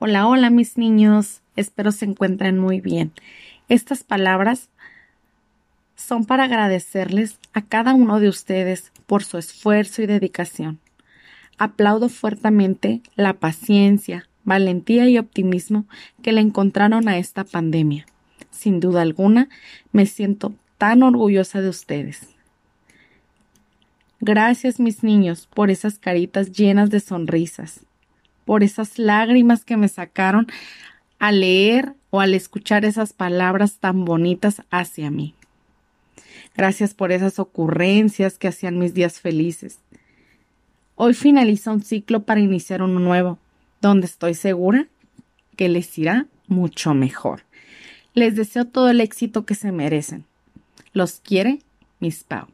Hola, hola mis niños, espero se encuentren muy bien. Estas palabras son para agradecerles a cada uno de ustedes por su esfuerzo y dedicación. Aplaudo fuertemente la paciencia, valentía y optimismo que le encontraron a esta pandemia. Sin duda alguna, me siento tan orgullosa de ustedes. Gracias, mis niños, por esas caritas llenas de sonrisas por esas lágrimas que me sacaron al leer o al escuchar esas palabras tan bonitas hacia mí. Gracias por esas ocurrencias que hacían mis días felices. Hoy finaliza un ciclo para iniciar uno nuevo, donde estoy segura que les irá mucho mejor. Les deseo todo el éxito que se merecen. Los quiere Miss Pau.